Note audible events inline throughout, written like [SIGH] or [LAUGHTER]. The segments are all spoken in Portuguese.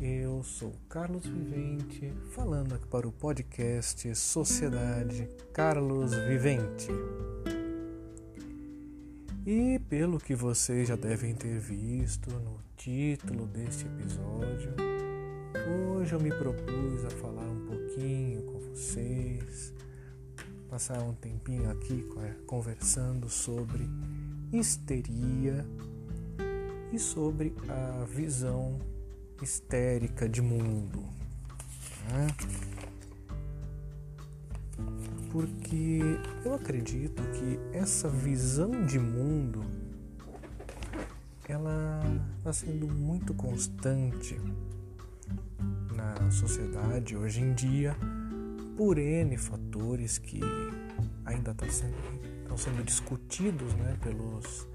Eu sou Carlos Vivente, falando aqui para o podcast Sociedade Carlos Vivente. E pelo que vocês já devem ter visto no título deste episódio, hoje eu me propus a falar um pouquinho com vocês passar um tempinho aqui conversando sobre histeria e sobre a visão histérica de mundo. Né? Porque eu acredito que essa visão de mundo ela está sendo muito constante na sociedade hoje em dia por N fatores que ainda estão tá sendo, sendo discutidos né, pelos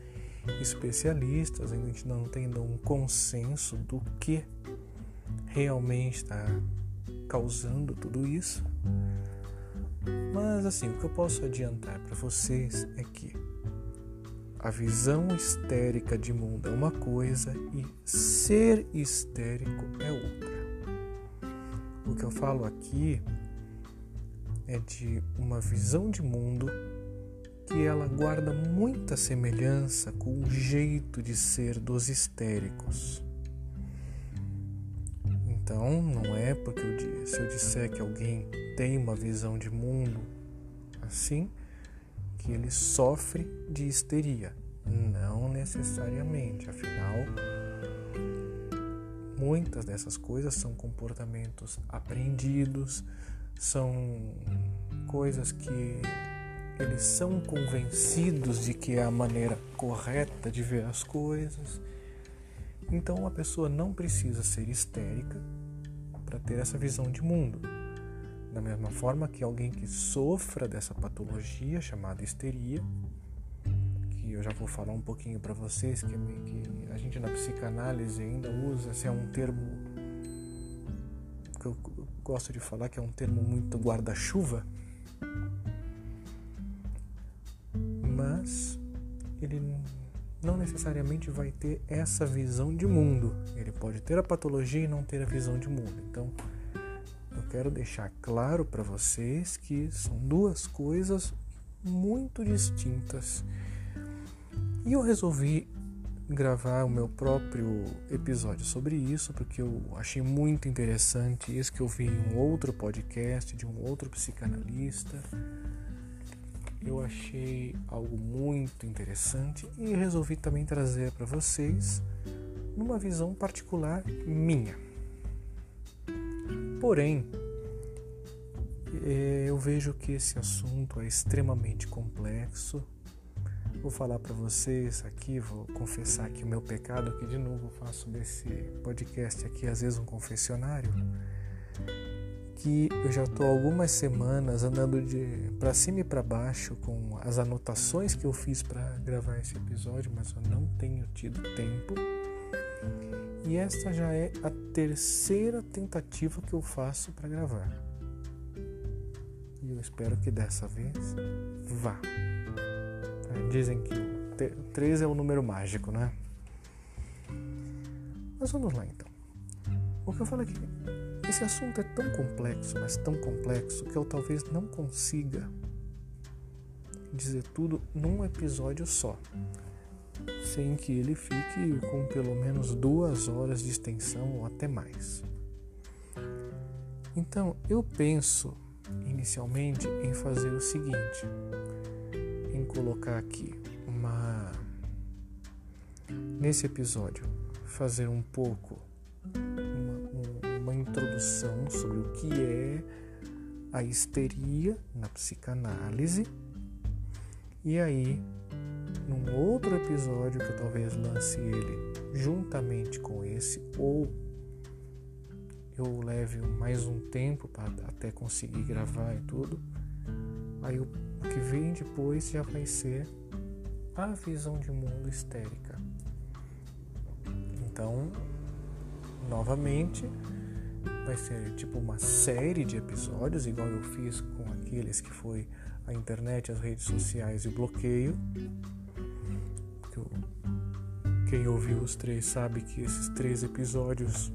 especialistas, ainda não tem um consenso do que realmente está causando tudo isso. Mas assim, o que eu posso adiantar para vocês é que a visão histérica de mundo é uma coisa e ser histérico é outra. O que eu falo aqui é de uma visão de mundo que ela guarda muita semelhança com o jeito de ser dos histéricos. Então, não é porque eu, se eu disser que alguém tem uma visão de mundo assim, que ele sofre de histeria. Não necessariamente, afinal, muitas dessas coisas são comportamentos aprendidos, são coisas que eles são convencidos de que é a maneira correta de ver as coisas. Então a pessoa não precisa ser histérica para ter essa visão de mundo. Da mesma forma que alguém que sofra dessa patologia chamada histeria, que eu já vou falar um pouquinho para vocês, que, que a gente na psicanálise ainda usa, se é um termo que eu gosto de falar que é um termo muito guarda-chuva, mas ele não necessariamente vai ter essa visão de mundo. Ele pode ter a patologia e não ter a visão de mundo. Então, eu quero deixar claro para vocês que são duas coisas muito distintas. E eu resolvi gravar o meu próprio episódio sobre isso, porque eu achei muito interessante isso que eu vi em um outro podcast de um outro psicanalista. Eu achei algo muito interessante e resolvi também trazer para vocês numa visão particular minha. Porém, eh, eu vejo que esse assunto é extremamente complexo Vou falar para vocês aqui, vou confessar aqui o meu pecado, que de novo faço desse podcast aqui às vezes um confessionário, que eu já estou algumas semanas andando de para cima e para baixo com as anotações que eu fiz para gravar esse episódio, mas eu não tenho tido tempo. E esta já é a terceira tentativa que eu faço para gravar. E eu espero que dessa vez vá. Dizem que 3 é o número mágico, né? Mas vamos lá então. O que eu falo aqui, esse assunto é tão complexo, mas tão complexo, que eu talvez não consiga dizer tudo num episódio só, sem que ele fique com pelo menos duas horas de extensão ou até mais. Então eu penso inicialmente em fazer o seguinte: colocar aqui uma nesse episódio fazer um pouco introdução sobre o que é a histeria na psicanálise e aí num outro episódio que eu talvez lance ele juntamente com esse ou eu leve mais um tempo para até conseguir gravar e tudo aí o que vem depois já vai ser a visão de mundo histérica. Então, novamente, vai ser tipo uma série de episódios, igual eu fiz com aqueles que foi a internet, as redes sociais e o bloqueio. quem ouviu os três sabe que esses três episódios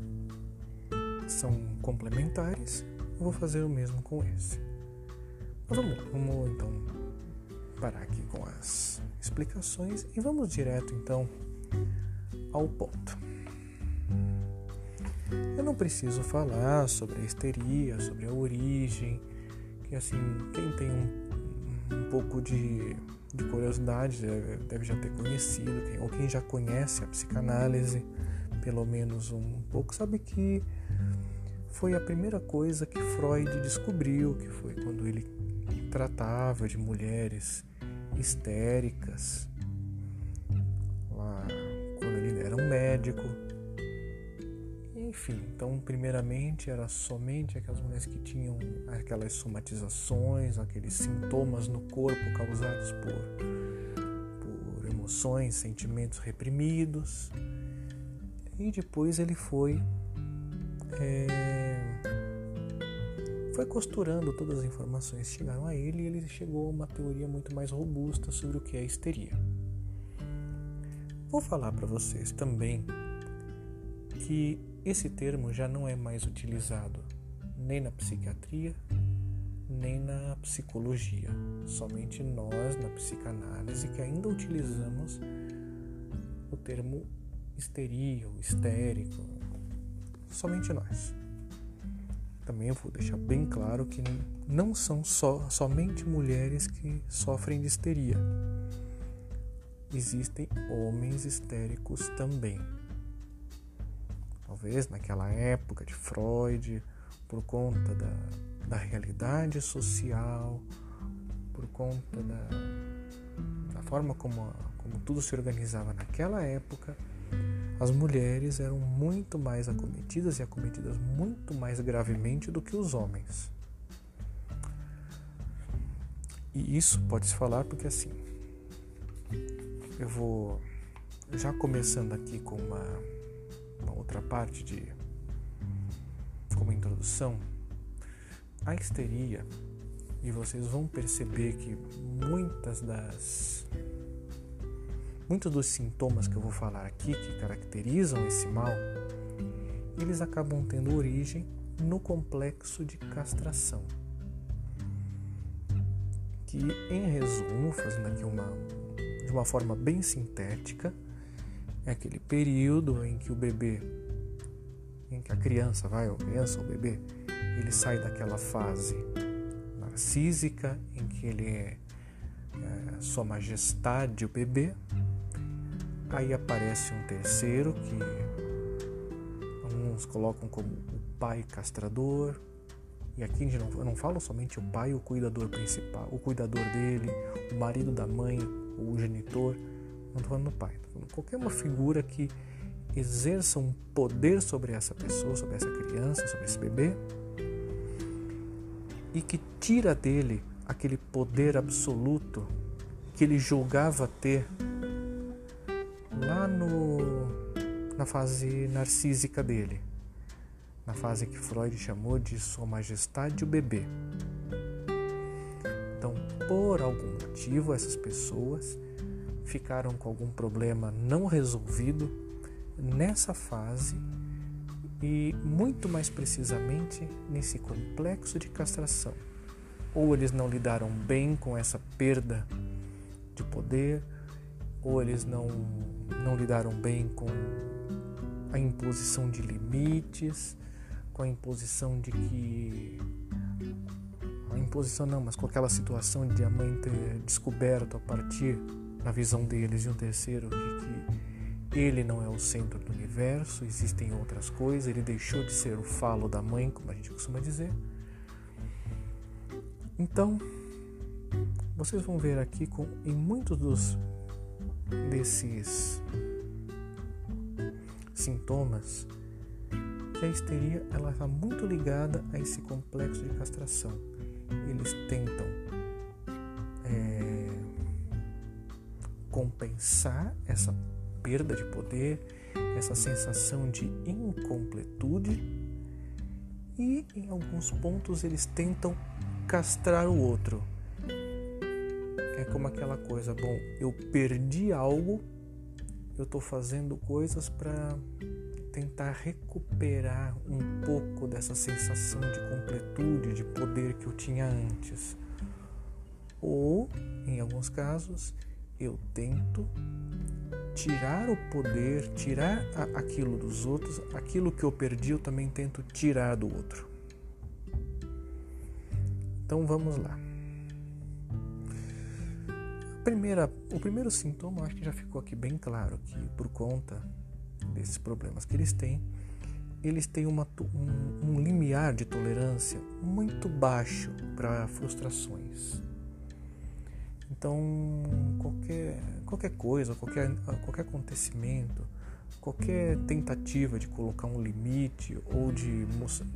são complementares. Eu vou fazer o mesmo com esse. Mas vamos vamos então parar aqui com as explicações e vamos direto então ao ponto. Eu não preciso falar sobre a histeria, sobre a origem, que assim, quem tem um, um pouco de, de curiosidade deve, deve, já ter conhecido, quem, ou quem já conhece a psicanálise, pelo menos um pouco, sabe que foi a primeira coisa que Freud descobriu, que foi quando ele tratava de mulheres histéricas, lá quando ele era um médico. Enfim, então primeiramente era somente aquelas mulheres que tinham aquelas somatizações, aqueles sintomas no corpo causados por, por emoções, sentimentos reprimidos. E depois ele foi é, foi costurando todas as informações que chegaram a ele e ele chegou a uma teoria muito mais robusta sobre o que é histeria. Vou falar para vocês também que esse termo já não é mais utilizado nem na psiquiatria, nem na psicologia. Somente nós, na psicanálise, que ainda utilizamos o termo histeria ou histérico. Somente nós. Também vou deixar bem claro que não são só, somente mulheres que sofrem de histeria. Existem homens histéricos também. Talvez naquela época de Freud, por conta da, da realidade social, por conta da, da forma como, como tudo se organizava naquela época, as mulheres eram muito mais acometidas e acometidas muito mais gravemente do que os homens. E isso pode se falar porque assim, eu vou já começando aqui com uma, uma outra parte de como introdução, a histeria, e vocês vão perceber que muitas das Muitos dos sintomas que eu vou falar aqui, que caracterizam esse mal, eles acabam tendo origem no complexo de castração. Que, em resumo, fazendo aqui uma, de uma forma bem sintética, é aquele período em que o bebê, em que a criança vai, ou criança ou bebê, ele sai daquela fase narcísica em que ele é, é sua majestade o bebê, Aí aparece um terceiro que alguns colocam como o pai castrador. E aqui eu não falo somente o pai, o cuidador principal, o cuidador dele, o marido da mãe, o genitor. Não estou falando do pai, estou falando qualquer uma figura que exerça um poder sobre essa pessoa, sobre essa criança, sobre esse bebê, e que tira dele aquele poder absoluto que ele julgava ter lá no, na fase narcísica dele, na fase que Freud chamou de Sua Majestade o Bebê. Então, por algum motivo, essas pessoas ficaram com algum problema não resolvido nessa fase e, muito mais precisamente, nesse complexo de castração. Ou eles não lidaram bem com essa perda de poder, ou eles não não lidaram bem com a imposição de limites, com a imposição de que. A imposição não, mas com aquela situação de a mãe ter descoberto a partir da visão deles e um terceiro de que ele não é o centro do universo, existem outras coisas, ele deixou de ser o falo da mãe, como a gente costuma dizer. Então, vocês vão ver aqui com, em muitos dos desses sintomas que a histeria ela está muito ligada a esse complexo de castração. Eles tentam compensar essa perda de poder, essa sensação de incompletude e em alguns pontos eles tentam castrar o outro é como aquela coisa, bom, eu perdi algo eu estou fazendo coisas para tentar recuperar um pouco dessa sensação de completude, de poder que eu tinha antes. Ou, em alguns casos, eu tento tirar o poder, tirar aquilo dos outros, aquilo que eu perdi eu também tento tirar do outro. Então vamos lá. Primeira, o primeiro sintoma, acho que já ficou aqui bem claro que por conta desses problemas que eles têm, eles têm uma, um, um limiar de tolerância muito baixo para frustrações. Então, qualquer, qualquer coisa, qualquer, qualquer acontecimento, qualquer tentativa de colocar um limite ou de,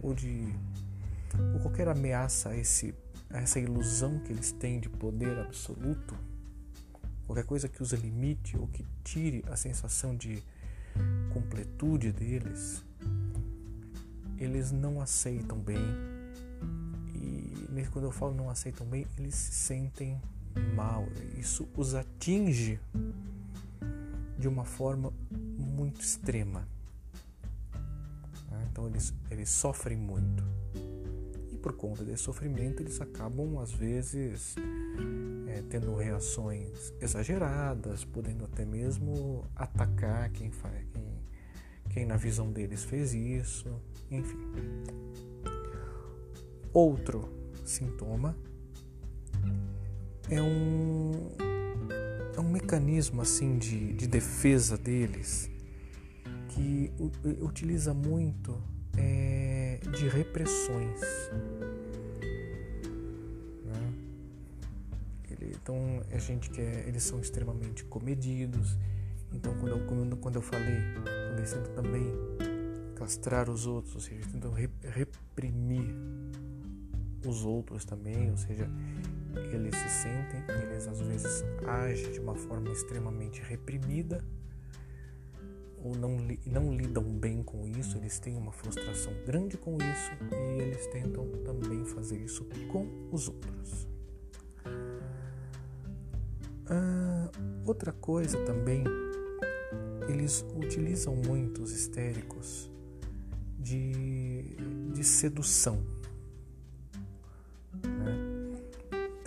ou de ou qualquer ameaça a, esse, a essa ilusão que eles têm de poder absoluto, qualquer coisa que use limite ou que tire a sensação de completude deles, eles não aceitam bem. E quando eu falo não aceitam bem, eles se sentem mal. Isso os atinge de uma forma muito extrema. Então eles, eles sofrem muito. E por conta desse sofrimento, eles acabam, às vezes, é, tendo reações exageradas, podendo até mesmo atacar quem, quem, quem na visão deles fez isso, enfim. Outro sintoma é um, é um mecanismo assim de, de defesa deles que utiliza muito é, de repressões. Né? Então a gente que é, eles são extremamente comedidos. Então quando eu, quando, eu falei, quando eles tentam também castrar os outros, ou seja, tentam reprimir os outros também, ou seja, eles se sentem, eles às vezes agem de uma forma extremamente reprimida ou não, não lidam bem com isso, eles têm uma frustração grande com isso e eles tentam também fazer isso com os outros. Ah, outra coisa também, eles utilizam muito os histéricos de, de sedução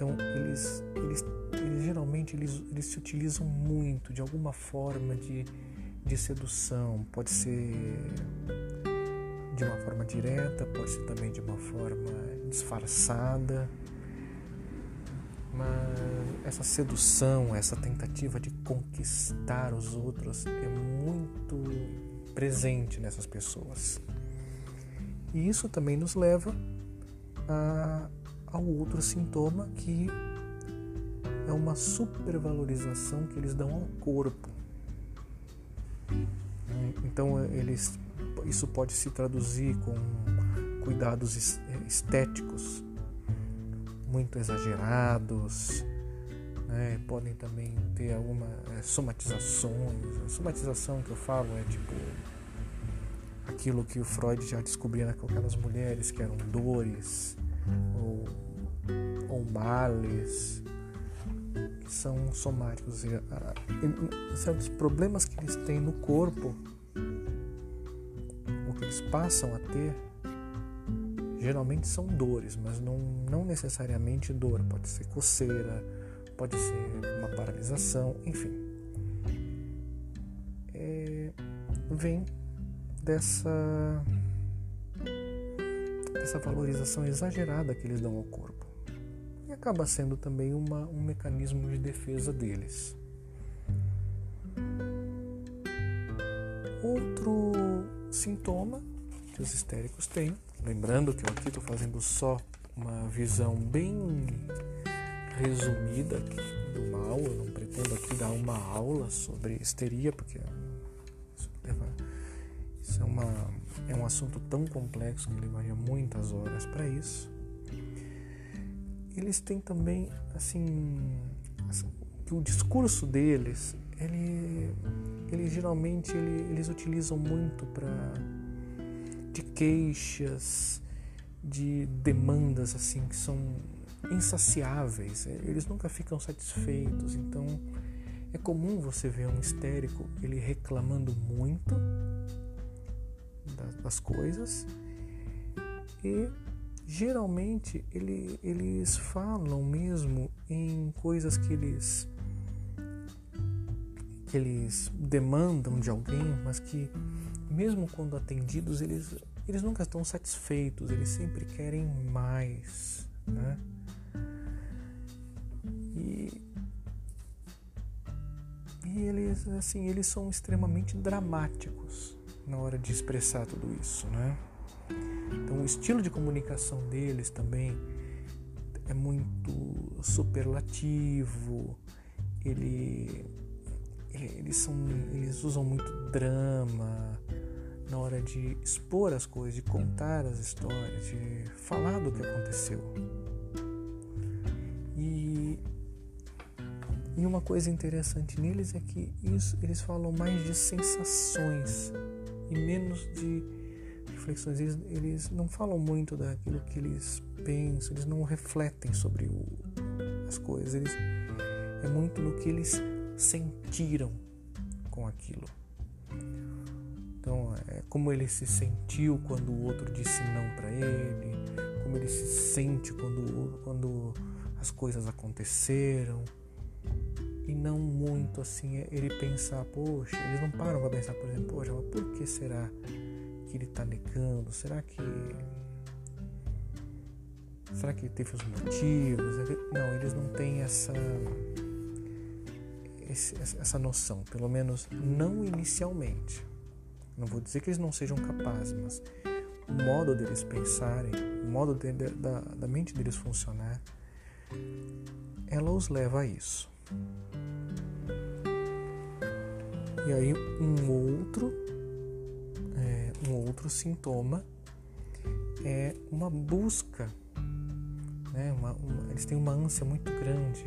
Então eles, eles, eles geralmente eles, eles se utilizam muito de alguma forma de, de sedução, pode ser de uma forma direta, pode ser também de uma forma disfarçada. Mas essa sedução, essa tentativa de conquistar os outros é muito presente nessas pessoas. E isso também nos leva a, ao outro sintoma que é uma supervalorização que eles dão ao corpo. Então eles, isso pode se traduzir com cuidados estéticos muito exagerados, né? podem também ter alguma é, somatizações. A somatização que eu falo é tipo aquilo que o Freud já descobria naquelas mulheres que eram dores, ou, ou males que são somáticos. Certos problemas que eles têm no corpo, ou que eles passam a ter, geralmente são dores, mas não, não necessariamente dor. Pode ser coceira, pode ser uma paralisação, enfim. É, vem dessa essa valorização exagerada que eles dão ao corpo. E acaba sendo também uma, um mecanismo de defesa deles. Outro sintoma que os histéricos têm, lembrando que eu aqui estou fazendo só uma visão bem resumida do mal, eu não pretendo aqui dar uma aula sobre histeria, porque é uma é um assunto tão complexo que levaria muitas horas para isso. Eles têm também, assim, que o discurso deles, ele, ele geralmente ele, eles utilizam muito para de queixas, de demandas assim que são insaciáveis. Eles nunca ficam satisfeitos. Então É comum você ver um histérico ele reclamando muito das coisas e geralmente ele, eles falam mesmo em coisas que eles que eles demandam de alguém, mas que mesmo quando atendidos eles eles nunca estão satisfeitos, eles sempre querem mais, né? E, e eles assim eles são extremamente dramáticos na hora de expressar tudo isso, né? Então, o estilo de comunicação deles também é muito superlativo. Ele, eles, são, eles usam muito drama na hora de expor as coisas, de contar as histórias, de falar do que aconteceu. E, e uma coisa interessante neles é que isso, eles falam mais de sensações e menos de reflexões. Eles, eles não falam muito daquilo que eles pensam, eles não refletem sobre o, as coisas. Eles, é muito no que eles sentiram com aquilo. Então, é como ele se sentiu quando o outro disse não para ele, como ele se sente quando, quando as coisas aconteceram. E não muito assim, ele pensar, poxa, eles não param para pensar, por exemplo, poxa, por que será que ele está negando? Será que. Será que teve os motivos? Não, eles não têm essa. essa noção, pelo menos não inicialmente. Não vou dizer que eles não sejam capazes, mas o modo deles pensarem, o modo de, da, da mente deles funcionar, ela os leva a isso. E aí um outro um outro sintoma é uma busca, né? Uma, uma, eles têm uma ânsia muito grande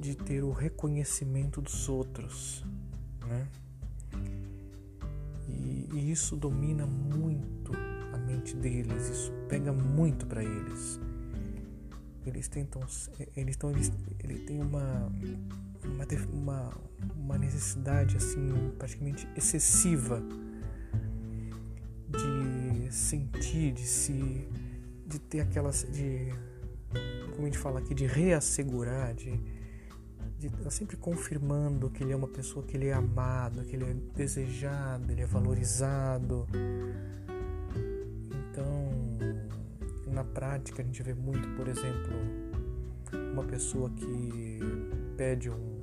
de ter o reconhecimento dos outros, né? E, e isso domina muito a mente deles, isso pega muito para eles. Eles tentam, eles estão, eles, ele tem uma, uma, uma, uma necessidade assim praticamente excessiva de sentir, de se de ter aquelas de como a gente fala aqui de reassegurar, de estar tá sempre confirmando que ele é uma pessoa que ele é amado, que ele é desejado, ele é valorizado. Então, na prática a gente vê muito, por exemplo, uma pessoa que pede um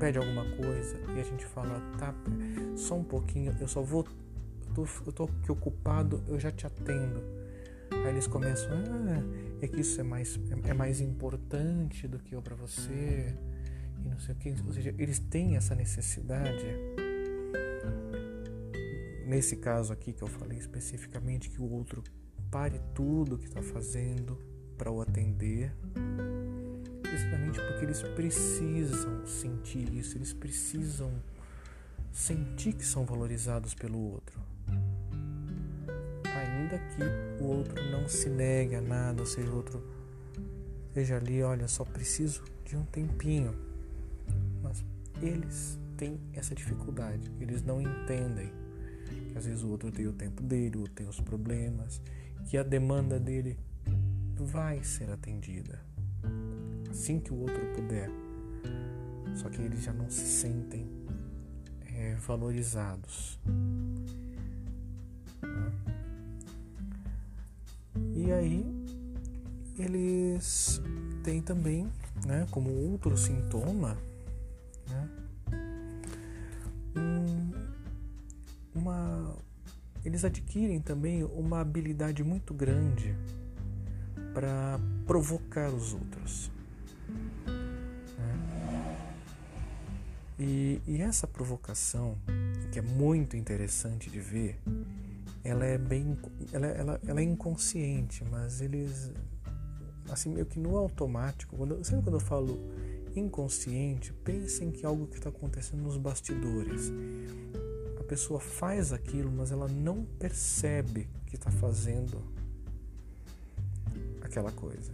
pede alguma coisa e a gente fala, tá, só um pouquinho, eu só vou tô, eu tô aqui ocupado, eu já te atendo. Aí eles começam, ah, é que isso é mais, é, é mais importante do que eu para você, e não sei o que. Ou seja, eles têm essa necessidade. Nesse caso aqui que eu falei especificamente, que o outro pare tudo que está fazendo para o atender, exatamente porque eles precisam sentir isso, eles precisam sentir que são valorizados pelo outro ainda que o outro não se negue a nada, ou seja, o outro esteja ali, olha, só preciso de um tempinho. Mas eles têm essa dificuldade, eles não entendem que às vezes o outro tem o tempo dele, o outro tem os problemas, que a demanda dele vai ser atendida assim que o outro puder. Só que eles já não se sentem é, valorizados. E aí eles têm também, né, como outro sintoma, né, um, uma, eles adquirem também uma habilidade muito grande para provocar os outros. E, e essa provocação, que é muito interessante de ver, ela é bem ela, ela, ela é inconsciente mas eles assim meio que no automático quando, sempre quando eu falo inconsciente? Pensem que algo que está acontecendo nos bastidores. A pessoa faz aquilo mas ela não percebe que está fazendo aquela coisa.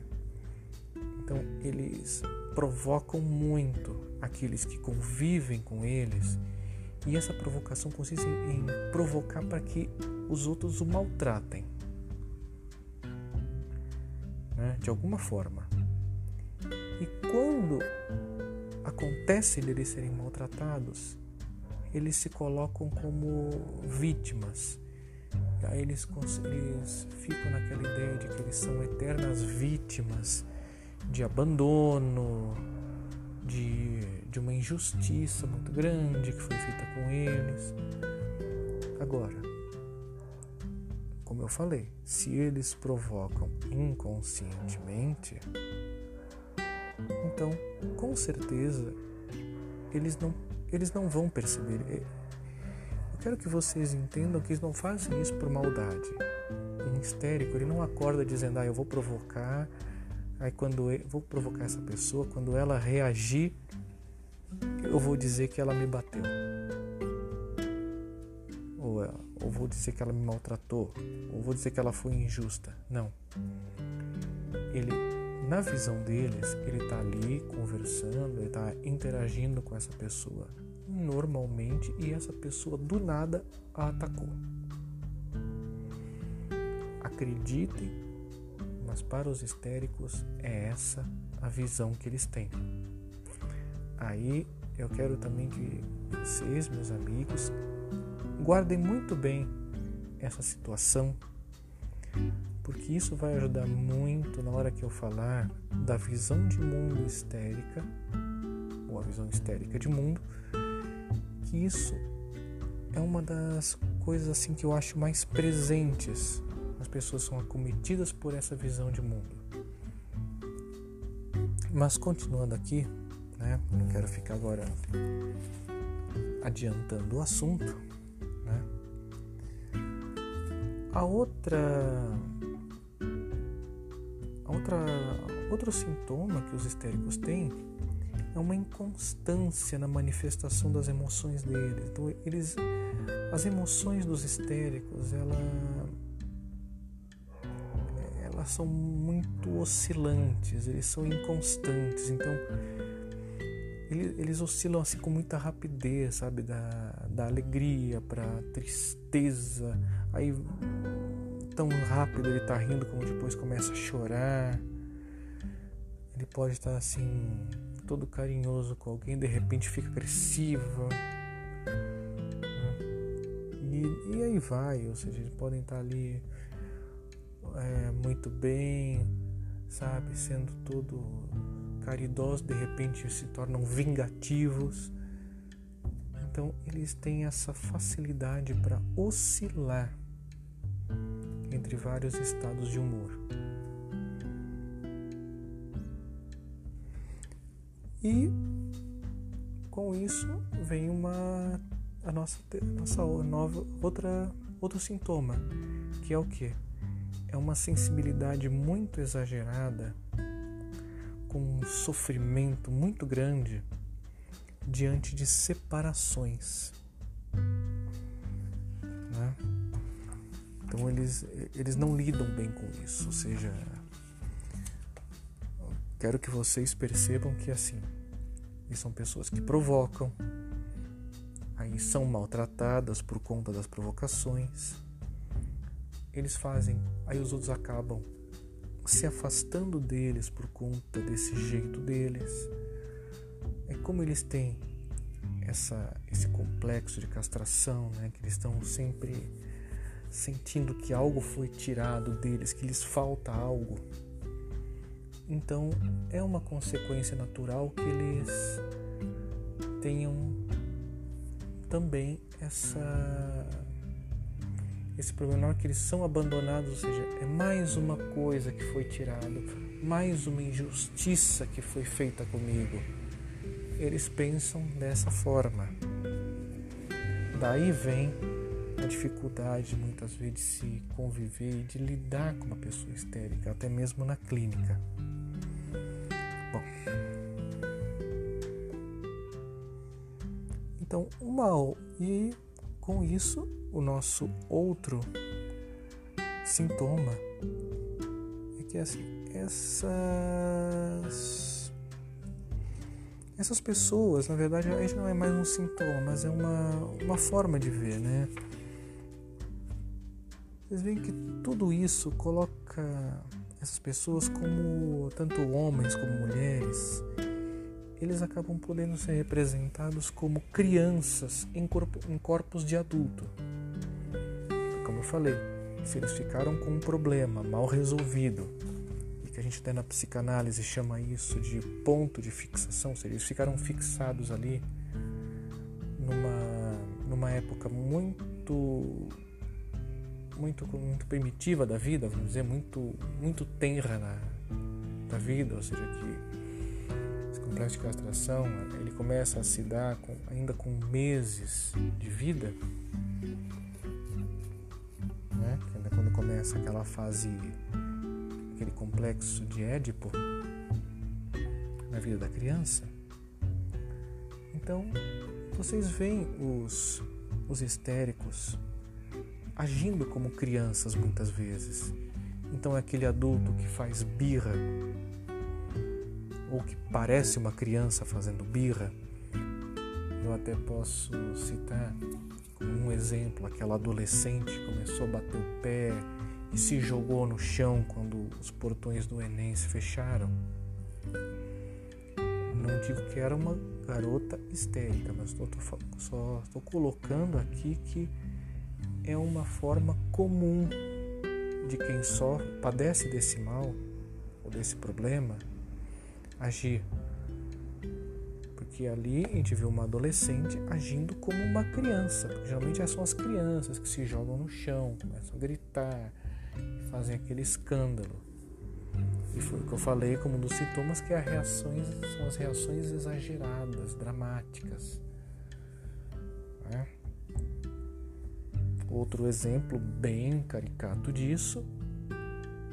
Então eles provocam muito aqueles que convivem com eles, e essa provocação consiste em provocar para que os outros o maltratem, né? de alguma forma. E quando acontece deles serem maltratados, eles se colocam como vítimas. Aí eles, eles ficam naquela ideia de que eles são eternas vítimas de abandono, de, de uma injustiça muito grande que foi feita com eles. Agora, como eu falei, se eles provocam inconscientemente, então com certeza eles não, eles não vão perceber. Eu quero que vocês entendam que eles não fazem isso por maldade. Um histérico, ele não acorda dizendo, ah, eu vou provocar Aí quando eu vou provocar essa pessoa, quando ela reagir, eu vou dizer que ela me bateu. Ou, ou vou dizer que ela me maltratou, ou vou dizer que ela foi injusta. Não. Ele, na visão deles, ele está ali conversando, ele está interagindo com essa pessoa normalmente e essa pessoa do nada a atacou. Acreditem mas para os histéricos é essa a visão que eles têm. Aí eu quero também que vocês, meus amigos, guardem muito bem essa situação, porque isso vai ajudar muito na hora que eu falar da visão de mundo histérica, ou a visão histérica de mundo, que isso é uma das coisas assim que eu acho mais presentes as pessoas são acometidas por essa visão de mundo. Mas continuando aqui, né, não quero ficar agora adiantando o assunto, né? A outra a outra outro sintoma que os histéricos têm é uma inconstância na manifestação das emoções deles. Então, eles as emoções dos histéricos, ela são muito oscilantes, eles são inconstantes, então eles, eles oscilam assim com muita rapidez, sabe, da, da alegria para tristeza, aí tão rápido ele tá rindo como depois começa a chorar. Ele pode estar assim todo carinhoso com alguém, de repente fica agressivo. E, e aí vai, ou seja, eles podem estar ali é, muito bem, sabe, sendo todo caridoso, de repente se tornam vingativos. Então eles têm essa facilidade para oscilar entre vários estados de humor. E com isso vem uma a nossa, nossa nova outra outro sintoma, que é o que? É uma sensibilidade muito exagerada, com um sofrimento muito grande diante de separações. Né? Então eles, eles não lidam bem com isso, ou seja, quero que vocês percebam que assim, são pessoas que provocam, aí são maltratadas por conta das provocações eles fazem, aí os outros acabam se afastando deles por conta desse jeito deles. É como eles têm essa, esse complexo de castração, né? que eles estão sempre sentindo que algo foi tirado deles, que lhes falta algo. Então é uma consequência natural que eles tenham também essa esse problema é que eles são abandonados, ou seja, é mais uma coisa que foi tirada, mais uma injustiça que foi feita comigo. Eles pensam dessa forma. Daí vem a dificuldade muitas vezes de se conviver e de lidar com uma pessoa histérica, até mesmo na clínica. Bom. Então, o mal e com isso o nosso outro sintoma é que essas essas pessoas, na verdade, a gente não é mais um sintoma, mas é uma, uma forma de ver, né? Vocês veem que tudo isso coloca essas pessoas como tanto homens como mulheres, eles acabam podendo ser representados como crianças em, corpo, em corpos de adulto. Falei, se eles ficaram com um problema mal resolvido, e que a gente até na psicanálise chama isso de ponto de fixação, ou seja, eles ficaram fixados ali numa, numa época muito muito muito primitiva da vida, vamos dizer, muito muito tenra na, da vida, ou seja, que esse complexo de castração ele começa a se dar com, ainda com meses de vida, começa aquela fase, aquele complexo de Édipo na vida da criança. Então, vocês veem os, os histéricos agindo como crianças muitas vezes. Então é aquele adulto que faz birra ou que parece uma criança fazendo birra. Eu até posso citar um exemplo aquela adolescente que começou a bater o pé e se jogou no chão quando os portões do Enem se fecharam. Não digo que era uma garota histérica, mas tô, tô, só estou colocando aqui que é uma forma comum de quem só padece desse mal ou desse problema agir. Porque ali a gente vê uma adolescente agindo como uma criança. Geralmente são as crianças que se jogam no chão, começam a gritar, fazem aquele escândalo. E foi o que eu falei como um dos sintomas que as reações, são as reações exageradas, dramáticas. Né? Outro exemplo bem caricato disso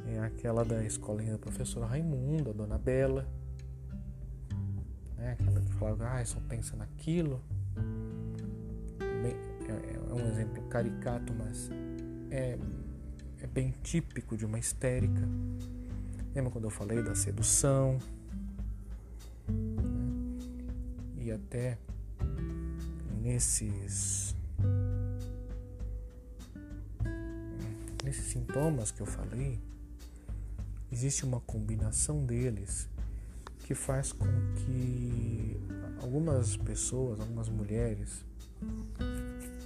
é aquela da escolinha da professora Raimunda, a dona Bela. Né? Que falava, ah, só pensa naquilo. Bem, é, é, um exemplo caricato, mas é, é bem típico de uma histérica. Lembra quando eu falei da sedução? Né? E até nesses nesses sintomas que eu falei, existe uma combinação deles que faz com que algumas pessoas, algumas mulheres,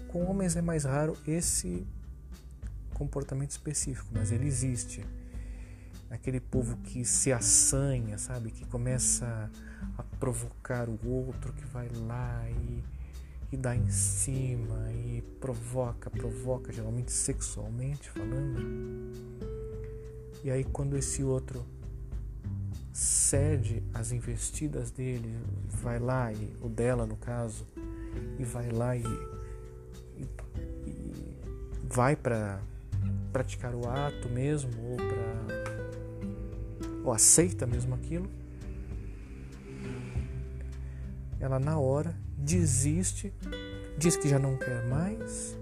com homens é mais raro esse comportamento específico, mas ele existe. Aquele povo que se assanha, sabe? Que começa a provocar o outro, que vai lá e e dá em cima e provoca, provoca, geralmente sexualmente falando. E aí quando esse outro cede as investidas dele, vai lá e o dela no caso, e vai lá e, e, e vai para praticar o ato mesmo ou para ou aceita mesmo aquilo, ela na hora desiste, diz que já não quer mais,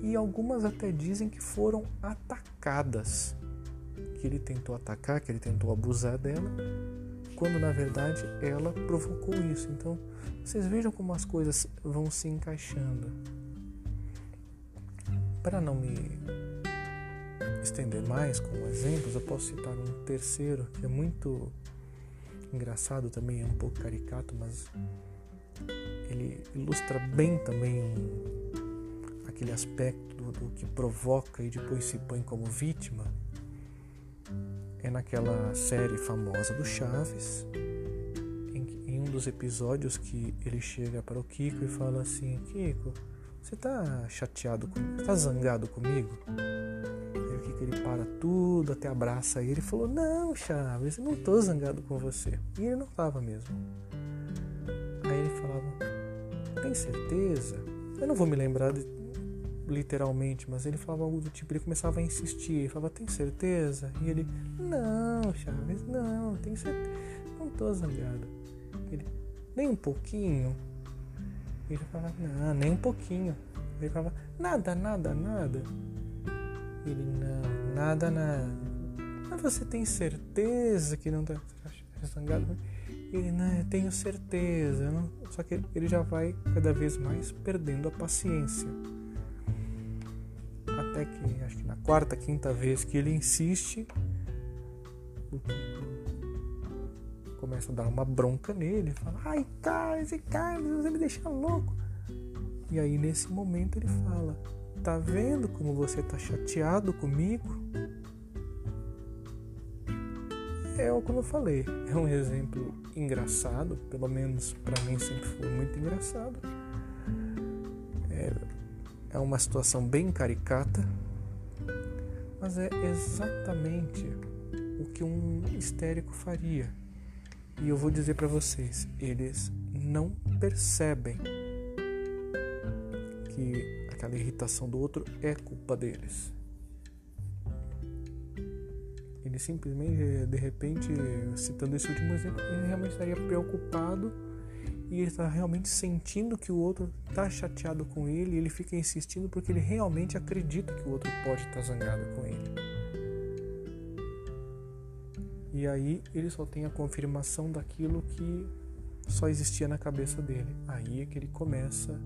e algumas até dizem que foram atacadas, que ele tentou atacar, que ele tentou abusar dela, quando na verdade ela provocou isso. Então, vocês vejam como as coisas vão se encaixando. Para não me estender mais com exemplos, eu posso citar um terceiro que é muito engraçado também, é um pouco caricato, mas ele ilustra bem também aquele aspecto do, do que provoca e depois se põe como vítima. É naquela série famosa do Chaves, em, em um dos episódios que ele chega para o Kiko e fala assim: Kiko, você tá chateado comigo? Tá zangado comigo? Aí o Kiko ele para tudo, até abraça ele e falou: Não, Chaves, eu não tô zangado com você. E ele não tava mesmo. Aí ele falava: tem certeza? Eu não vou me lembrar de, literalmente, mas ele falava algo do tipo, ele começava a insistir, ele falava, tem certeza? E ele, não, Chaves, não, tem certeza, não tô zangado. Ele, nem um pouquinho? Ele falava, não, nem um pouquinho. Ele falava, nada, nada, nada. Ele, não, nada, nada. Mas você tem certeza que não tá zangado? ele, né, tenho certeza. Não? Só que ele já vai cada vez mais perdendo a paciência. Até que, acho que na quarta, quinta vez que ele insiste, o Kiko começa a dar uma bronca nele. Fala, ai, esse cara, você me deixa louco. E aí, nesse momento, ele fala, tá vendo como você tá chateado comigo? é como eu falei, é um exemplo engraçado, pelo menos para mim sempre foi muito engraçado. É, uma situação bem caricata, mas é exatamente o que um histérico faria. E eu vou dizer para vocês, eles não percebem que aquela irritação do outro é culpa deles. Ele simplesmente, de repente, citando esse último exemplo, ele realmente estaria preocupado e ele está realmente sentindo que o outro está chateado com ele e ele fica insistindo porque ele realmente acredita que o outro pode estar zangado com ele. E aí ele só tem a confirmação daquilo que só existia na cabeça dele. Aí é que ele começa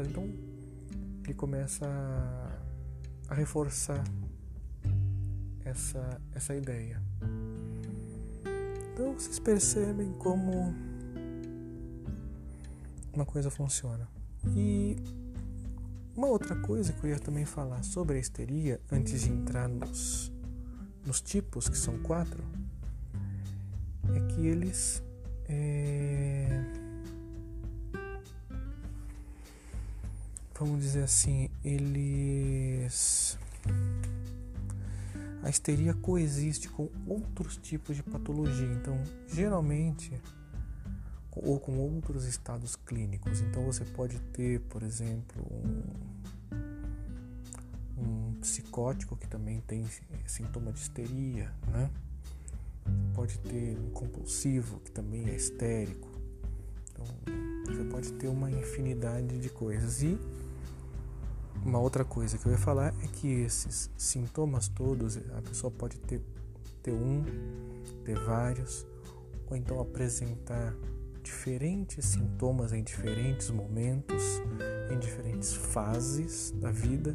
então ele começa a reforçar essa, essa ideia. Então vocês percebem como uma coisa funciona. E uma outra coisa que eu ia também falar sobre a histeria, antes de entrar nos, nos tipos, que são quatro, é que eles. É, vamos dizer assim, eles a histeria coexiste com outros tipos de patologia, então geralmente ou com outros estados clínicos. Então você pode ter, por exemplo, um, um psicótico que também tem sintoma de histeria, né? Pode ter um compulsivo que também é histérico. Então você pode ter uma infinidade de coisas e uma outra coisa que eu ia falar é que esses sintomas todos, a pessoa pode ter, ter um, ter vários, ou então apresentar diferentes sintomas em diferentes momentos, em diferentes fases da vida.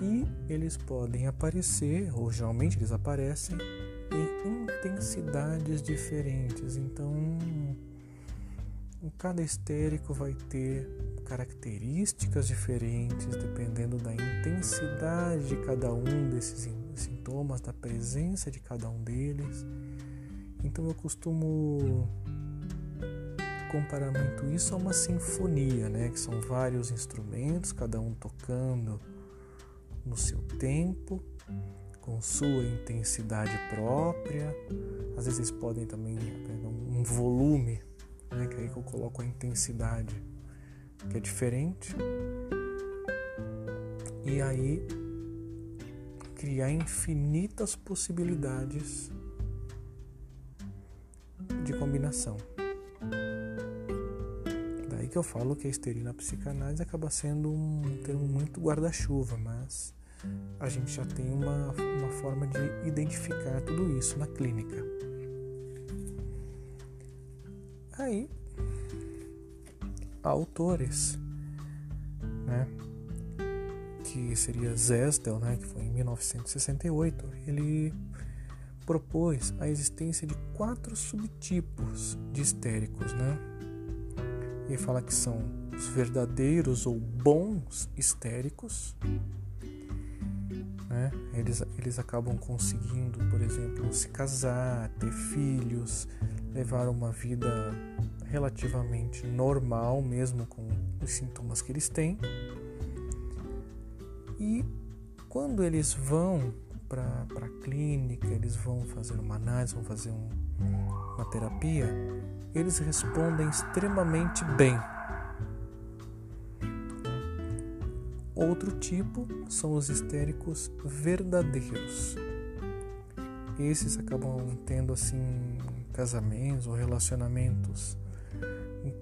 E eles podem aparecer, ou geralmente eles aparecem, em intensidades diferentes. Então, cada histérico vai ter características diferentes dependendo da intensidade de cada um desses sintomas, da presença de cada um deles. Então eu costumo comparar muito isso a uma sinfonia, né? Que são vários instrumentos, cada um tocando no seu tempo, com sua intensidade própria. Às vezes podem também um volume, né? Que é aí que eu coloco a intensidade que é diferente. E aí criar infinitas possibilidades de combinação. Daí que eu falo que a histeria na psicanálise acaba sendo um termo muito guarda-chuva, mas a gente já tem uma, uma forma de identificar tudo isso na clínica. Aí autores, né? que seria Zestel, né? que foi em 1968, ele propôs a existência de quatro subtipos de histéricos. Né? Ele fala que são os verdadeiros ou bons histéricos. Né? Eles, eles acabam conseguindo, por exemplo, se casar, ter filhos, levar uma vida relativamente normal, mesmo com os sintomas que eles têm. E quando eles vão para a clínica, eles vão fazer uma análise, vão fazer um, uma terapia, eles respondem extremamente bem. Outro tipo são os histéricos verdadeiros. Esses acabam tendo assim casamentos ou relacionamentos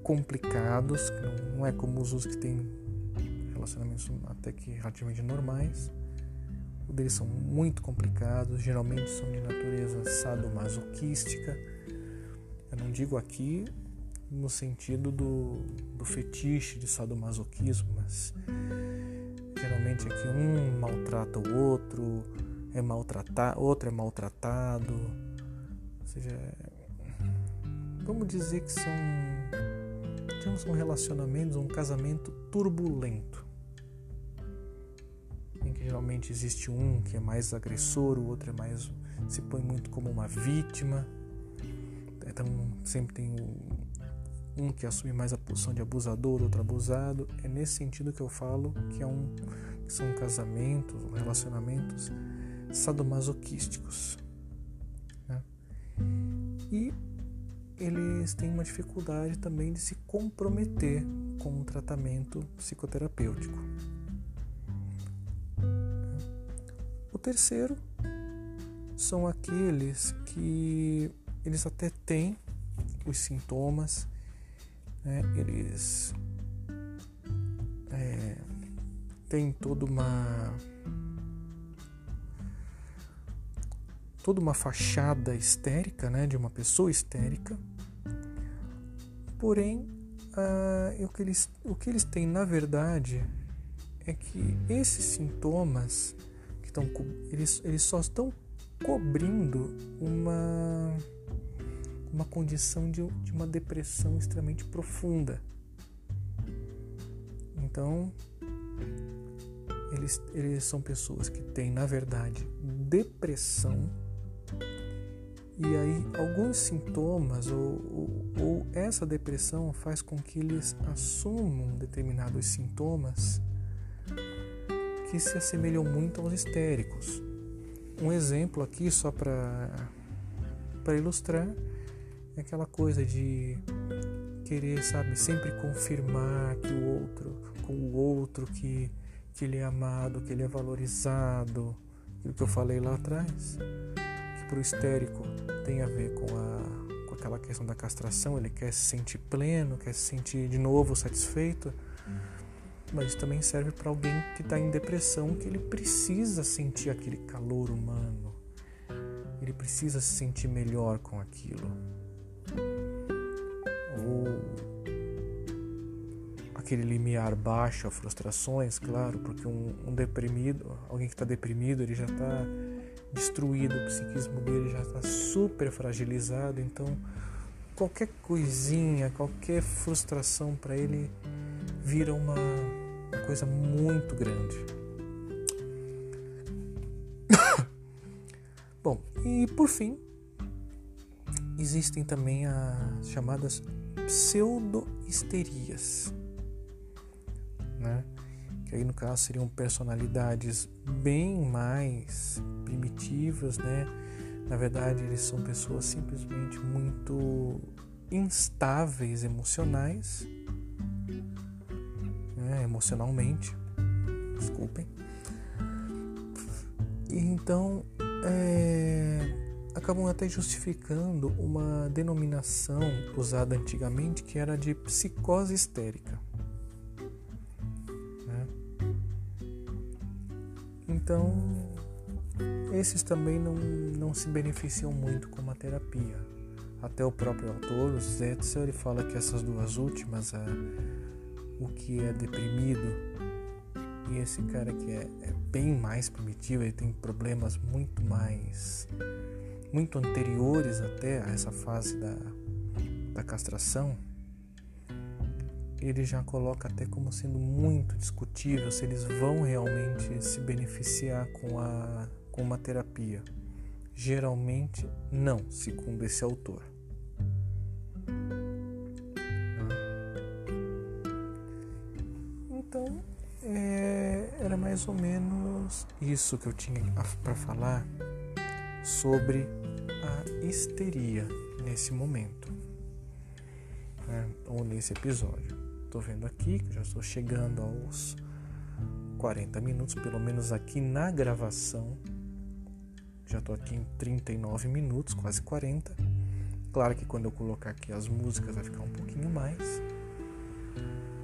complicados, não é como os que têm relacionamentos até que relativamente normais. Deles são muito complicados, geralmente são de natureza sadomasoquística. Eu não digo aqui no sentido do, do fetiche de sadomasoquismo, mas geralmente aqui um maltrata o outro, é maltratado, outro é maltratado. Ou seja, vamos dizer que são temos um relacionamento, um casamento turbulento. Em que geralmente existe um que é mais agressor, o outro é mais se põe muito como uma vítima. Então sempre tem um que assume mais a posição de abusador, outro abusado. É nesse sentido que eu falo que é um que são casamentos, relacionamentos sadomasoquísticos. Né? E eles têm uma dificuldade também de se comprometer com um tratamento psicoterapêutico. Terceiro são aqueles que eles até têm os sintomas, né? eles é, têm toda uma toda uma fachada histérica, né, de uma pessoa histérica. Porém, uh, o, que eles, o que eles têm na verdade é que esses sintomas estão eles, eles só estão cobrindo uma uma condição de, de uma depressão extremamente profunda. Então, eles, eles são pessoas que têm, na verdade, depressão e aí, alguns sintomas ou, ou, ou, essa depressão faz com que eles assumam determinados sintomas que se assemelham muito aos histéricos. Um exemplo aqui, só para ilustrar, é aquela coisa de querer, sabe, sempre confirmar que o outro, com o outro, que, que ele é amado, que ele é valorizado, aquilo que eu falei lá atrás para o histérico tem a ver com, a, com aquela questão da castração, ele quer se sentir pleno, quer se sentir de novo satisfeito, mas também serve para alguém que está em depressão, que ele precisa sentir aquele calor humano, ele precisa se sentir melhor com aquilo. Ou aquele limiar baixo a frustrações, claro, porque um, um deprimido, alguém que está deprimido, ele já está destruído, o psiquismo dele já está super fragilizado, então qualquer coisinha, qualquer frustração para ele vira uma, uma coisa muito grande. [COUGHS] Bom, e por fim, existem também as chamadas pseudo-histerias, né? que aí no caso seriam personalidades bem mais primitivas, né? Na verdade, eles são pessoas simplesmente muito instáveis emocionais, né? emocionalmente, desculpem. E então é, acabam até justificando uma denominação usada antigamente que era de psicose histérica. Então, esses também não, não se beneficiam muito com a terapia. Até o próprio autor, o Zetzel, ele fala que essas duas últimas, a, o que é deprimido e esse cara que é, é bem mais primitivo, ele tem problemas muito mais, muito anteriores até a essa fase da, da castração, ele já coloca até como sendo muito discutível se eles vão realmente se beneficiar com, a, com uma terapia. Geralmente não, segundo esse autor. É, era mais ou menos isso que eu tinha para falar sobre a histeria nesse momento, né, ou nesse episódio. Estou vendo aqui que já estou chegando aos 40 minutos, pelo menos aqui na gravação. Já estou aqui em 39 minutos, quase 40. Claro que quando eu colocar aqui as músicas vai ficar um pouquinho mais.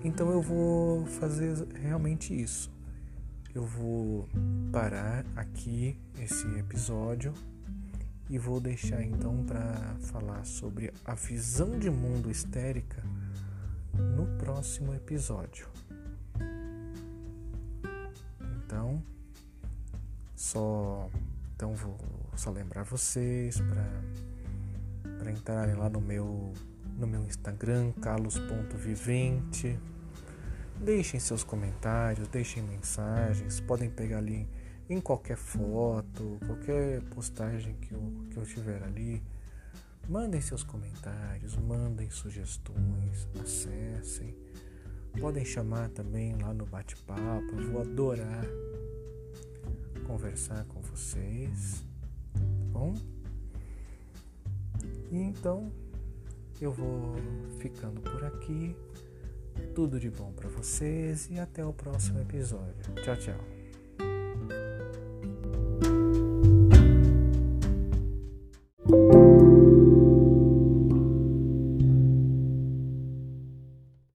Então eu vou fazer realmente isso. eu vou parar aqui esse episódio e vou deixar então para falar sobre a visão de mundo histérica no próximo episódio. Então, só então vou só lembrar vocês para para entrarem lá no meu no meu Instagram carlos.vivente. Deixem seus comentários, deixem mensagens, podem pegar ali em qualquer foto, qualquer postagem que eu, que eu tiver ali. Mandem seus comentários, mandem sugestões, acessem. Podem chamar também lá no bate-papo, eu vou adorar conversar com vocês, tá bom? E então eu vou ficando por aqui. Tudo de bom para vocês e até o próximo episódio. Tchau, tchau.